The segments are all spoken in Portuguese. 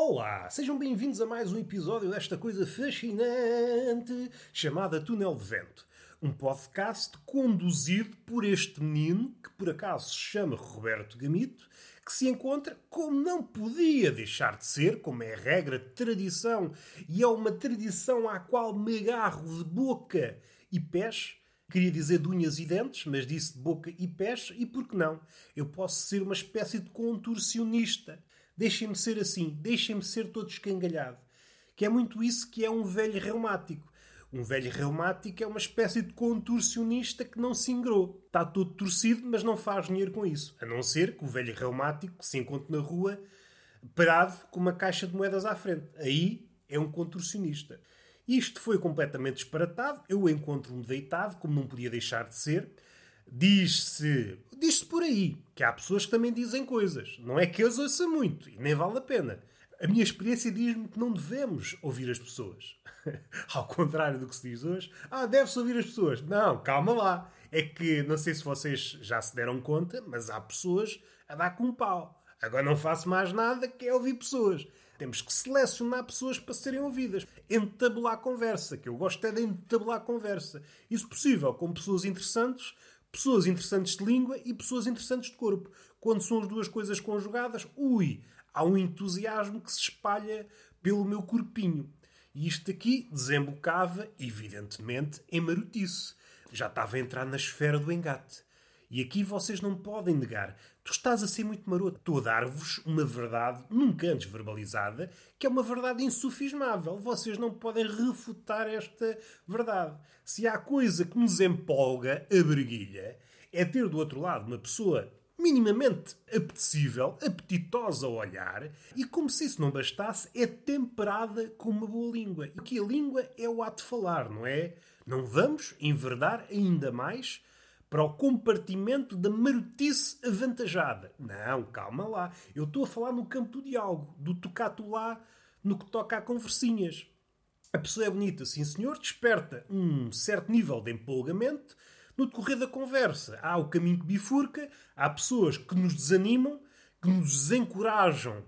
Olá, sejam bem-vindos a mais um episódio desta coisa fascinante chamada Túnel de Vento. Um podcast conduzido por este menino, que por acaso se chama Roberto Gamito, que se encontra como não podia deixar de ser, como é regra de tradição, e é uma tradição à qual me agarro de boca e pés. Queria dizer de unhas e dentes, mas disse de boca e pés, e por que não? Eu posso ser uma espécie de contorcionista. Deixem-me ser assim, deixem-me ser todo escangalhado. Que é muito isso que é um velho reumático. Um velho reumático é uma espécie de contorcionista que não se ingrou. Está todo torcido, mas não faz dinheiro com isso. A não ser que o velho reumático se encontre na rua parado com uma caixa de moedas à frente. Aí é um contorcionista. Isto foi completamente disparatado. Eu encontro-me deitado, como não podia deixar de ser. Diz-se diz-se por aí que há pessoas que também dizem coisas. Não é que eu ouça muito e nem vale a pena. A minha experiência diz-me que não devemos ouvir as pessoas. Ao contrário do que se diz hoje, ah, deve-se ouvir as pessoas. Não, calma lá. É que não sei se vocês já se deram conta, mas há pessoas a dar com um pau. Agora não faço mais nada que é ouvir pessoas. Temos que selecionar pessoas para serem ouvidas. Entabular conversa, que eu gosto é de entabular conversa. Isso possível, com pessoas interessantes, pessoas interessantes de língua e pessoas interessantes de corpo. Quando são as duas coisas conjugadas, ui, há um entusiasmo que se espalha pelo meu corpinho. E isto aqui desembocava, evidentemente, em marotice. Já estava a entrar na esfera do engate. E aqui vocês não podem negar. Tu estás a ser muito maroto. Estou a dar-vos uma verdade nunca antes verbalizada, que é uma verdade insufismável. Vocês não podem refutar esta verdade. Se há coisa que nos empolga a breguilha, é ter do outro lado uma pessoa minimamente apetecível, apetitosa ao olhar, e como se isso não bastasse, é temperada com uma boa língua. E que a língua é o ato de falar, não é? Não vamos enverdar ainda mais para o compartimento da marotice avantajada. Não, calma lá. Eu estou a falar no campo do diálogo, do tocato lá no que toca a conversinhas. A pessoa é bonita, sim senhor, desperta um certo nível de empolgamento. No decorrer da conversa, há o caminho que bifurca, há pessoas que nos desanimam, que nos desencorajam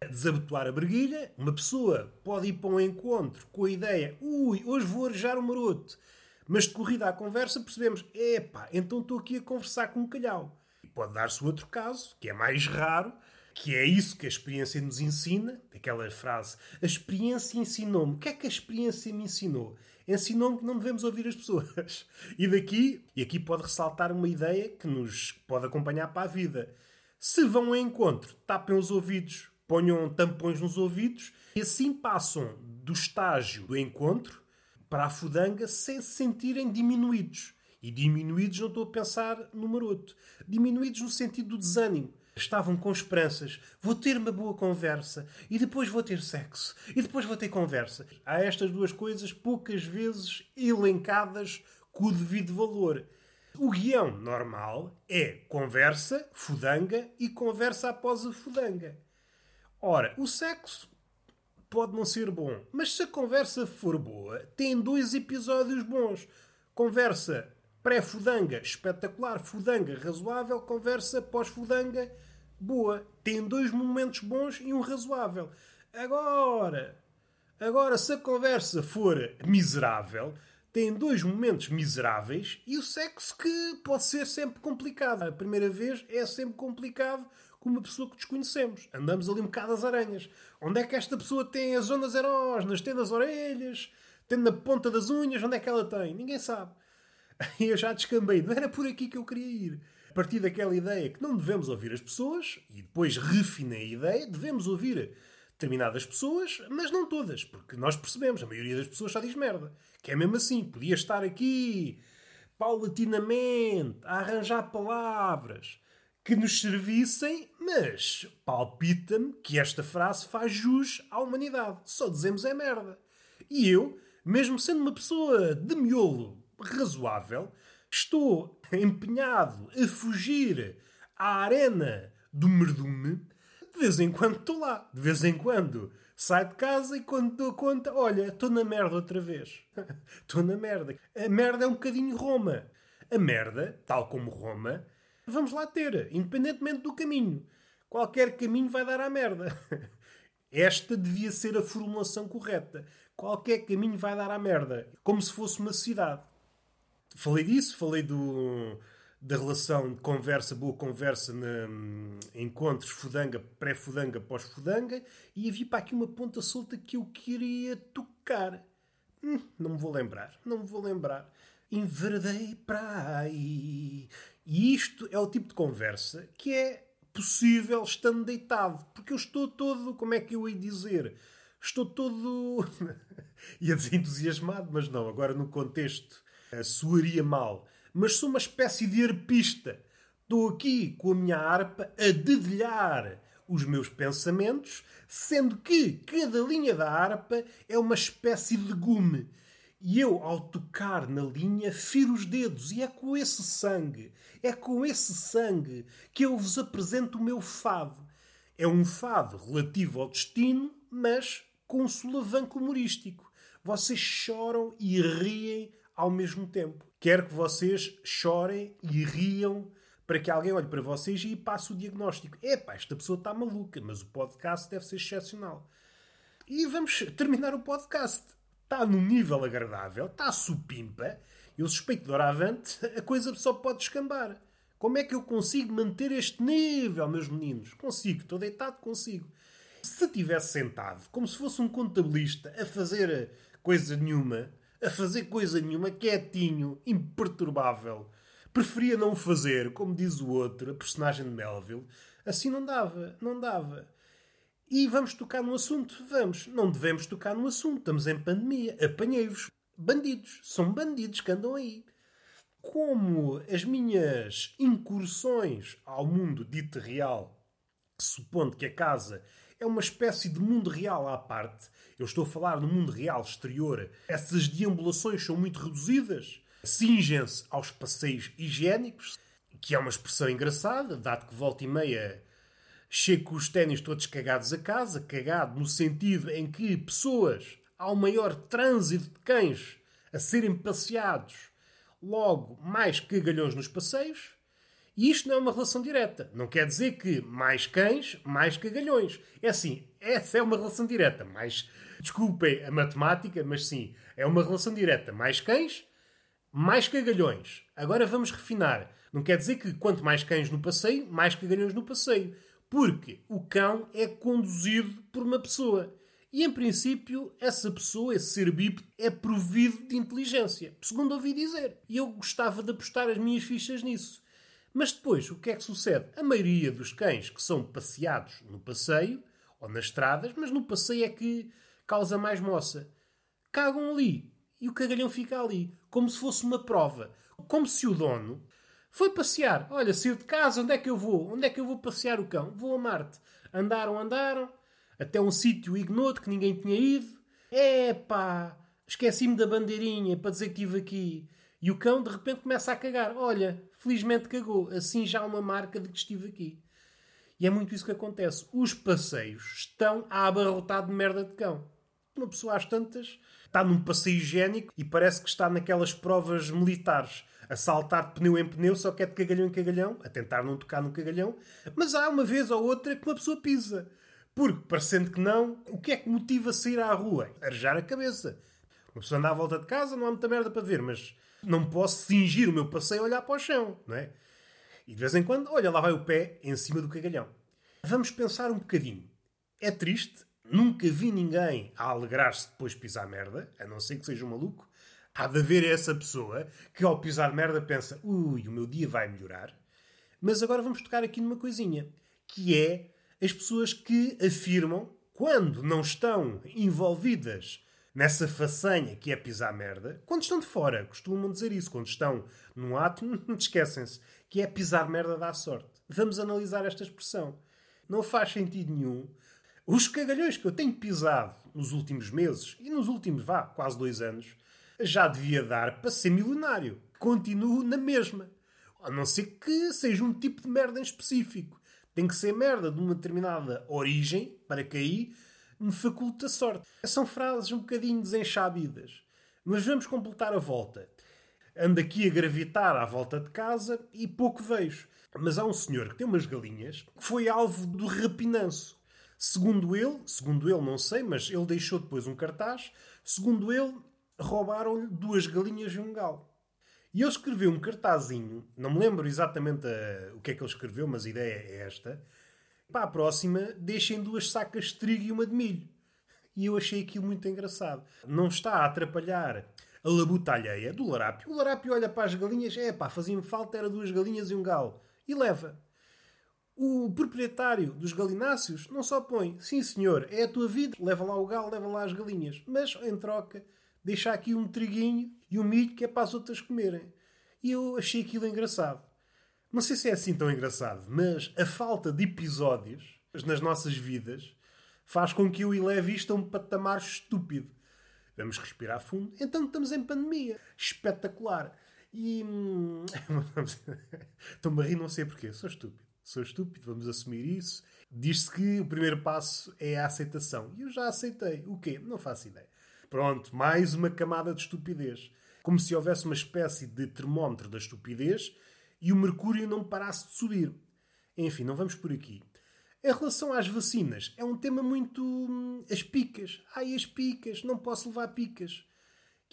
a desabotoar a breguilha. Uma pessoa pode ir para um encontro com a ideia: ui, hoje vou arejar o maroto. Mas de corrida à conversa percebemos: epá, então estou aqui a conversar com um calhau. E pode dar-se outro caso, que é mais raro, que é isso que a experiência nos ensina, aquela frase, a experiência ensinou-me. O que é que a experiência me ensinou? Ensinou-me que não devemos ouvir as pessoas. E daqui, e aqui pode ressaltar uma ideia que nos pode acompanhar para a vida. Se vão ao encontro, tapem os ouvidos, ponham tampões nos ouvidos e assim passam do estágio do encontro para a fudanga sem se sentirem diminuídos. E diminuídos não estou a pensar no maroto. Diminuídos no sentido do desânimo. Estavam com esperanças. Vou ter uma boa conversa. E depois vou ter sexo. E depois vou ter conversa. Há estas duas coisas poucas vezes elencadas com o devido valor. O guião normal é conversa, fudanga e conversa após a fudanga. Ora, o sexo pode não ser bom, mas se a conversa for boa, tem dois episódios bons. Conversa pré-fudanga, espetacular, fudanga, razoável, conversa pós-fudanga, boa. Tem dois momentos bons e um razoável. Agora, agora se a conversa for miserável, tem dois momentos miseráveis e o sexo que pode ser sempre complicado. A primeira vez é sempre complicado com uma pessoa que desconhecemos. Andamos ali um bocado às aranhas. Onde é que esta pessoa tem as zonas erógenas? Tem nas orelhas? Tem na ponta das unhas? Onde é que ela tem? Ninguém sabe. E eu já descambei. Não era por aqui que eu queria ir. A partir daquela ideia que não devemos ouvir as pessoas, e depois refinei a ideia, devemos ouvir determinadas pessoas, mas não todas, porque nós percebemos, a maioria das pessoas só diz merda. Que é mesmo assim, podia estar aqui paulatinamente a arranjar palavras que nos servissem, mas palpita-me que esta frase faz jus à humanidade. Só dizemos é merda. E eu, mesmo sendo uma pessoa de miolo razoável, estou empenhado a fugir à arena do merdume. De vez em quando estou lá. De vez em quando saio de casa e quando dou conta, olha, estou na merda outra vez. Estou na merda. A merda é um bocadinho Roma. A merda, tal como Roma, vamos lá ter, independentemente do caminho. Qualquer caminho vai dar à merda. Esta devia ser a formulação correta. Qualquer caminho vai dar à merda. Como se fosse uma cidade. Falei disso, falei do, da relação de conversa, boa conversa, na, encontros fudanga, pré-fudanga, pós-fudanga, e havia para aqui uma ponta solta que eu queria tocar. Hum, não me vou lembrar, não me vou lembrar. Enverdei para aí. E isto é o tipo de conversa que é possível estando deitado. Porque eu estou todo, como é que eu ia dizer? Estou todo. ia dizer entusiasmado, mas não, agora no contexto uh, soaria mal mas sou uma espécie de arpista. Estou aqui com a minha harpa a dedilhar os meus pensamentos, sendo que cada linha da harpa é uma espécie de gume. E eu, ao tocar na linha, firo os dedos, e é com esse sangue, é com esse sangue que eu vos apresento o meu fado. É um fado relativo ao destino, mas com um solavanco humorístico. Vocês choram e riem ao mesmo tempo. Quero que vocês chorem e riam para que alguém olhe para vocês e passe o diagnóstico. Epá, esta pessoa está maluca, mas o podcast deve ser excepcional. E vamos terminar o podcast. Está num nível agradável, está supimpa. Eu suspeito que doravante a coisa só pode descambar. Como é que eu consigo manter este nível, meus meninos? Consigo, estou deitado, consigo. Se tivesse sentado, como se fosse um contabilista, a fazer coisa nenhuma, a fazer coisa nenhuma, quietinho, imperturbável. Preferia não fazer, como diz o outro, a personagem de Melville. Assim não dava, não dava. E vamos tocar no assunto? Vamos. Não devemos tocar no assunto. Estamos em pandemia. Apanhei-vos. Bandidos. São bandidos que andam aí. Como as minhas incursões ao mundo dito real, supondo que a casa é uma espécie de mundo real à parte. Eu estou a falar no mundo real exterior. Essas deambulações são muito reduzidas. Cingem-se aos passeios higiênicos, que é uma expressão engraçada, dado que volta e meia chego com os ténis todos cagados a casa, cagado no sentido em que pessoas, ao maior trânsito de cães a serem passeados, logo mais cagalhões nos passeios, e isto não é uma relação direta. Não quer dizer que mais cães, mais cagalhões. É assim, essa é uma relação direta. Mais, desculpem a matemática, mas sim, é uma relação direta. Mais cães, mais cagalhões. Agora vamos refinar. Não quer dizer que quanto mais cães no passeio, mais cagalhões no passeio. Porque o cão é conduzido por uma pessoa. E em princípio, essa pessoa, esse ser bípede, é provido de inteligência. Segundo ouvi dizer. E eu gostava de apostar as minhas fichas nisso. Mas depois, o que é que sucede? A maioria dos cães que são passeados no passeio ou nas estradas, mas no passeio é que causa mais moça, cagam ali e o cagalhão fica ali, como se fosse uma prova. Como se o dono foi passear. Olha, saiu de casa, onde é que eu vou? Onde é que eu vou passear o cão? Vou a Marte. Andaram, andaram, até um sítio ignoto que ninguém tinha ido. Epá, esqueci-me da bandeirinha para dizer que estive aqui. E o cão de repente começa a cagar. Olha, felizmente cagou. Assim já há uma marca de que estive aqui. E é muito isso que acontece. Os passeios estão a abarrotar de merda de cão. Uma pessoa às tantas está num passeio higiênico e parece que está naquelas provas militares a saltar de pneu em pneu, só que é de cagalhão em cagalhão, a tentar não tocar no cagalhão, mas há uma vez ou outra que uma pessoa pisa. Porque, parecendo que não, o que é que motiva a sair à rua? Arejar a cabeça. Uma pessoa anda à volta de casa, não há muita merda para ver, mas não posso cingir o meu passeio a olhar para o chão, não é? E de vez em quando, olha, lá vai o pé em cima do cagalhão. Vamos pensar um bocadinho. É triste, nunca vi ninguém a alegrar-se depois de pisar merda, a não ser que seja um maluco. Há de haver essa pessoa que ao pisar merda pensa, ui, o meu dia vai melhorar. Mas agora vamos tocar aqui numa coisinha, que é as pessoas que afirmam, quando não estão envolvidas nessa façanha que é pisar merda, quando estão de fora, costumam dizer isso. Quando estão num ato, esquecem-se que é pisar merda dá sorte. Vamos analisar esta expressão. Não faz sentido nenhum. Os cagalhões que eu tenho pisado nos últimos meses e nos últimos, vá, quase dois anos, já devia dar para ser milionário. Continuo na mesma. A não ser que seja um tipo de merda em específico. Tem que ser merda de uma determinada origem para que aí me faculta sorte. São frases um bocadinho desenchabidas. Mas vamos completar a volta. Ando aqui a gravitar à volta de casa e pouco vejo. Mas há um senhor que tem umas galinhas que foi alvo do rapinanço. Segundo ele, segundo ele não sei, mas ele deixou depois um cartaz, segundo ele, roubaram-lhe duas galinhas e um galo. E ele escreveu um cartazinho, não me lembro exatamente a, o que é que ele escreveu, mas a ideia é esta. Para a próxima, deixem duas sacas de trigo e uma de milho. E eu achei aquilo muito engraçado. Não está a atrapalhar a labuta alheia do larápio. O larápio olha para as galinhas, é pá, fazia-me falta, era duas galinhas e um galo. E leva. O proprietário dos galináceos não só põe, sim senhor, é a tua vida, leva lá o galo, leva lá as galinhas. Mas, em troca, deixa aqui um triguinho e um milho que é para as outras comerem. E eu achei aquilo engraçado. Não sei se é assim tão engraçado, mas a falta de episódios nas nossas vidas faz com que eu eleve isto a um patamar estúpido. Vamos respirar fundo. Então estamos em pandemia. Espetacular. E. hum, Estou-me a rir, não sei porquê. Sou estúpido. Sou estúpido, vamos assumir isso. Diz-se que o primeiro passo é a aceitação. E eu já aceitei. O quê? Não faço ideia. Pronto, mais uma camada de estupidez. Como se houvesse uma espécie de termómetro da estupidez e o mercúrio não parasse de subir. Enfim, não vamos por aqui. Em relação às vacinas, é um tema muito. hum, as picas. Ai, as picas, não posso levar picas.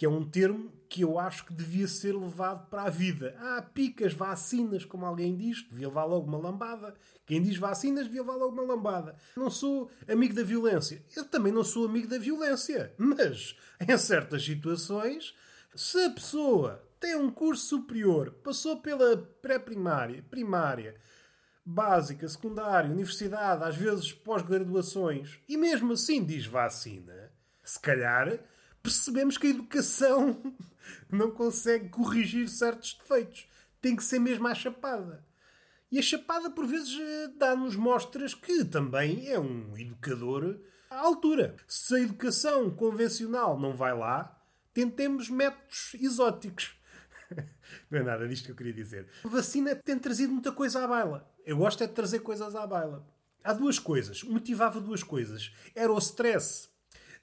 Que é um termo que eu acho que devia ser levado para a vida. Ah, picas, vacinas, como alguém diz, devia levar logo uma lambada. Quem diz vacinas devia levar logo uma lambada. Não sou amigo da violência. Eu também não sou amigo da violência. Mas, em certas situações, se a pessoa tem um curso superior, passou pela pré-primária, primária, básica, secundária, universidade, às vezes pós-graduações, e mesmo assim diz vacina, se calhar percebemos que a educação não consegue corrigir certos defeitos. Tem que ser mesmo à chapada. E a chapada, por vezes, eh, dá-nos mostras que também é um educador à altura. Se a educação convencional não vai lá, tentemos métodos exóticos. Não é nada disto que eu queria dizer. A vacina tem trazido muita coisa à baila. Eu gosto é de trazer coisas à baila. Há duas coisas. Motivava duas coisas. Era o stress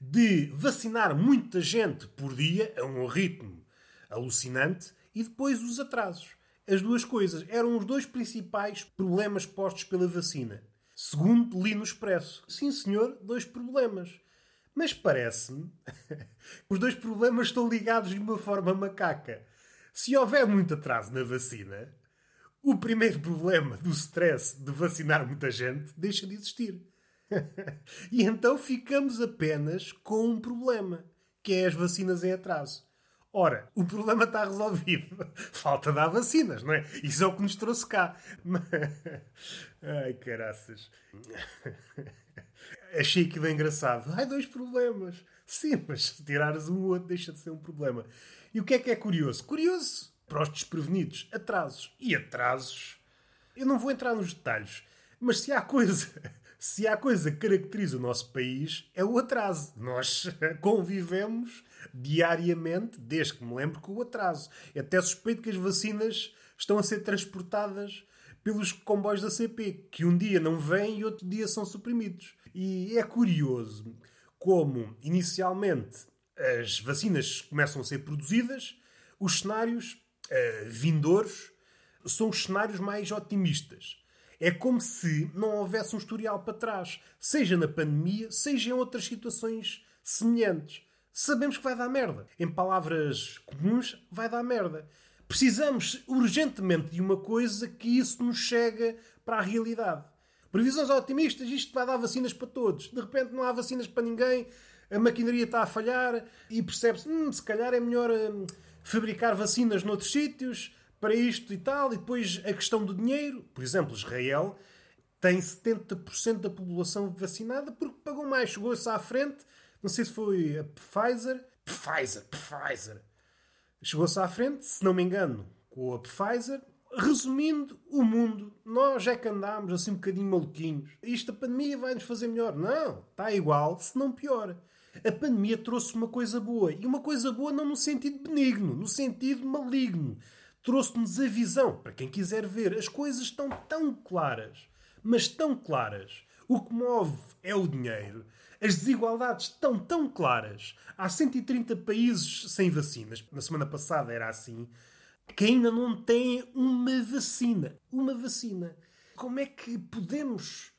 de vacinar muita gente por dia a um ritmo alucinante e depois os atrasos. As duas coisas eram os dois principais problemas postos pela vacina. Segundo li no Expresso. Sim, senhor, dois problemas. Mas parece-me que os dois problemas estão ligados de uma forma macaca. Se houver muito atraso na vacina, o primeiro problema do stress de vacinar muita gente deixa de existir. e então ficamos apenas com um problema, que é as vacinas em atraso. Ora, o problema está resolvido. Falta dar vacinas, não é? Isso é o que nos trouxe cá. Ai, caraças. Achei aquilo engraçado. Ai, dois problemas. Sim, mas se tirares um ou outro deixa de ser um problema. E o que é que é curioso? Curioso para os desprevenidos. Atrasos. E atrasos. Eu não vou entrar nos detalhes, mas se há coisa. Se há coisa que caracteriza o nosso país é o atraso. Nós convivemos diariamente, desde que me lembro, com o atraso. Até suspeito que as vacinas estão a ser transportadas pelos comboios da CP, que um dia não vêm e outro dia são suprimidos. E é curioso como, inicialmente, as vacinas começam a ser produzidas, os cenários eh, vindouros são os cenários mais otimistas. É como se não houvesse um historial para trás, seja na pandemia, seja em outras situações semelhantes. Sabemos que vai dar merda. Em palavras comuns, vai dar merda. Precisamos urgentemente de uma coisa que isso nos chega para a realidade. Previsões otimistas, isto vai dar vacinas para todos. De repente não há vacinas para ninguém, a maquinaria está a falhar e percebe-se, hum, se calhar é melhor hum, fabricar vacinas noutros sítios para isto e tal. E depois a questão do dinheiro. Por exemplo, Israel tem 70% da população vacinada porque pagou mais. Chegou-se à frente, não sei se foi a Pfizer. Pfizer, Pfizer. Chegou-se à frente, se não me engano, com a Pfizer. Resumindo, o mundo, nós é que andámos assim um bocadinho maluquinhos. Isto, a pandemia vai-nos fazer melhor. Não, está igual, se não pior. A pandemia trouxe uma coisa boa. E uma coisa boa não no sentido benigno, no sentido maligno. Trouxe-nos a visão. Para quem quiser ver, as coisas estão tão claras. Mas tão claras. O que move é o dinheiro. As desigualdades estão tão claras. Há 130 países sem vacinas. Na semana passada era assim. Que ainda não têm uma vacina. Uma vacina. Como é que podemos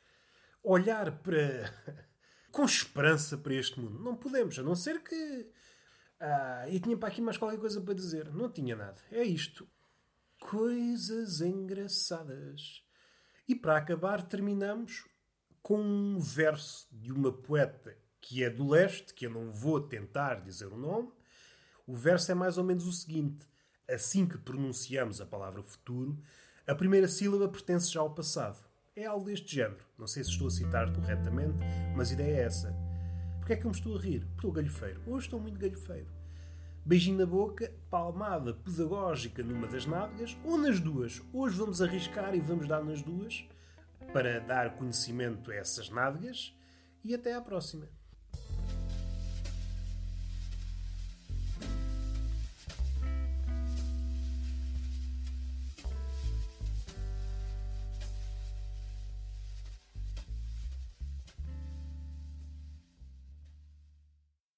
olhar para. com esperança para este mundo. Não podemos, a não ser que. Ah, eu tinha para aqui mais qualquer coisa para dizer. Não tinha nada. É isto. Coisas engraçadas. E para acabar, terminamos com um verso de uma poeta que é do leste, que eu não vou tentar dizer o nome. O verso é mais ou menos o seguinte: assim que pronunciamos a palavra futuro, a primeira sílaba pertence já ao passado. É algo deste género. Não sei se estou a citar corretamente, mas a ideia é essa. Porquê é que eu me estou a rir? Estou galhofeiro. Hoje estou muito galhofeiro. Beijinho na boca, palmada pedagógica numa das nádegas ou nas duas. Hoje vamos arriscar e vamos dar nas duas para dar conhecimento a essas nádegas e até à próxima.